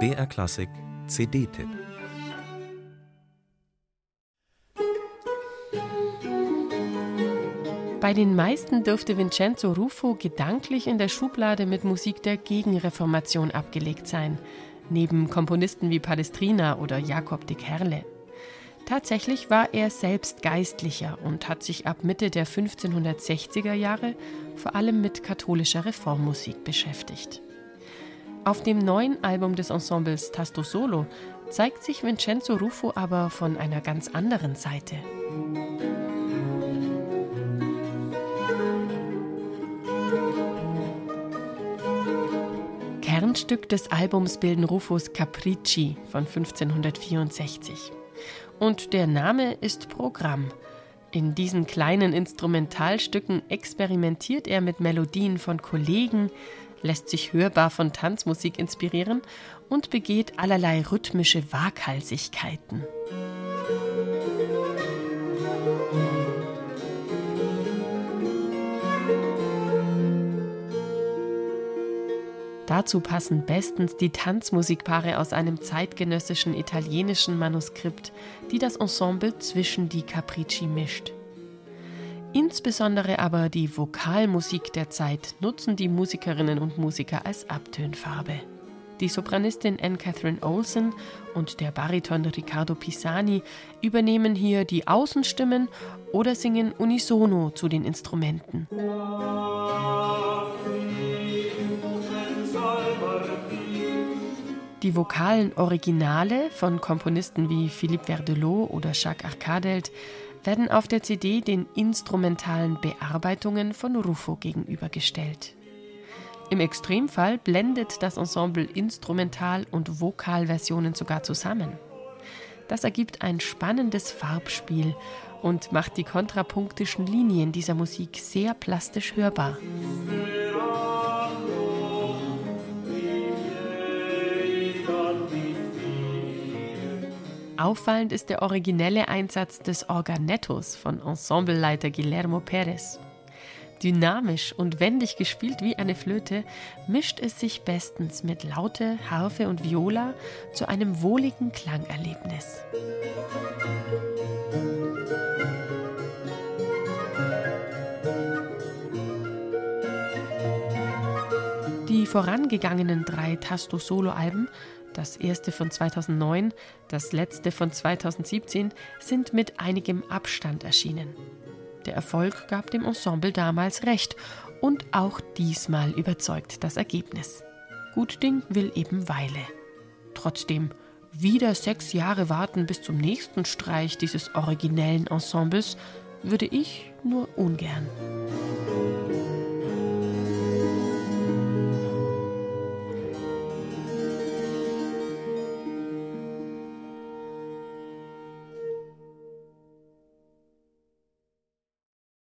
BR Klassik CD-Tipp Bei den meisten dürfte Vincenzo Ruffo gedanklich in der Schublade mit Musik der Gegenreformation abgelegt sein, neben Komponisten wie Palestrina oder Jakob de Kerle. Tatsächlich war er selbst Geistlicher und hat sich ab Mitte der 1560er Jahre vor allem mit katholischer Reformmusik beschäftigt. Auf dem neuen Album des Ensembles Tasto Solo zeigt sich Vincenzo Ruffo aber von einer ganz anderen Seite. Kernstück des Albums bilden Rufus Capricci von 1564. Und der Name ist Programm. In diesen kleinen Instrumentalstücken experimentiert er mit Melodien von Kollegen, lässt sich hörbar von Tanzmusik inspirieren und begeht allerlei rhythmische Waghalsigkeiten. Dazu passen bestens die Tanzmusikpaare aus einem zeitgenössischen italienischen Manuskript, die das Ensemble zwischen die Capricci mischt. Insbesondere aber die Vokalmusik der Zeit nutzen die Musikerinnen und Musiker als Abtönfarbe. Die Sopranistin Anne Catherine Olsen und der Bariton Riccardo Pisani übernehmen hier die Außenstimmen oder singen unisono zu den Instrumenten. Die vokalen Originale von Komponisten wie Philippe Verdelot oder Jacques Arcadelt werden auf der CD den instrumentalen Bearbeitungen von Ruffo gegenübergestellt. Im Extremfall blendet das Ensemble Instrumental- und Vokalversionen sogar zusammen. Das ergibt ein spannendes Farbspiel und macht die kontrapunktischen Linien dieser Musik sehr plastisch hörbar. Auffallend ist der originelle Einsatz des Organettos von Ensembleleiter Guillermo Perez. Dynamisch und wendig gespielt wie eine Flöte, mischt es sich bestens mit Laute, Harfe und Viola zu einem wohligen Klangerlebnis. Die vorangegangenen drei Tasto-Solo-Alben das erste von 2009, das letzte von 2017 sind mit einigem Abstand erschienen. Der Erfolg gab dem Ensemble damals recht und auch diesmal überzeugt das Ergebnis. Gut Ding will eben Weile. Trotzdem, wieder sechs Jahre warten bis zum nächsten Streich dieses originellen Ensembles würde ich nur ungern.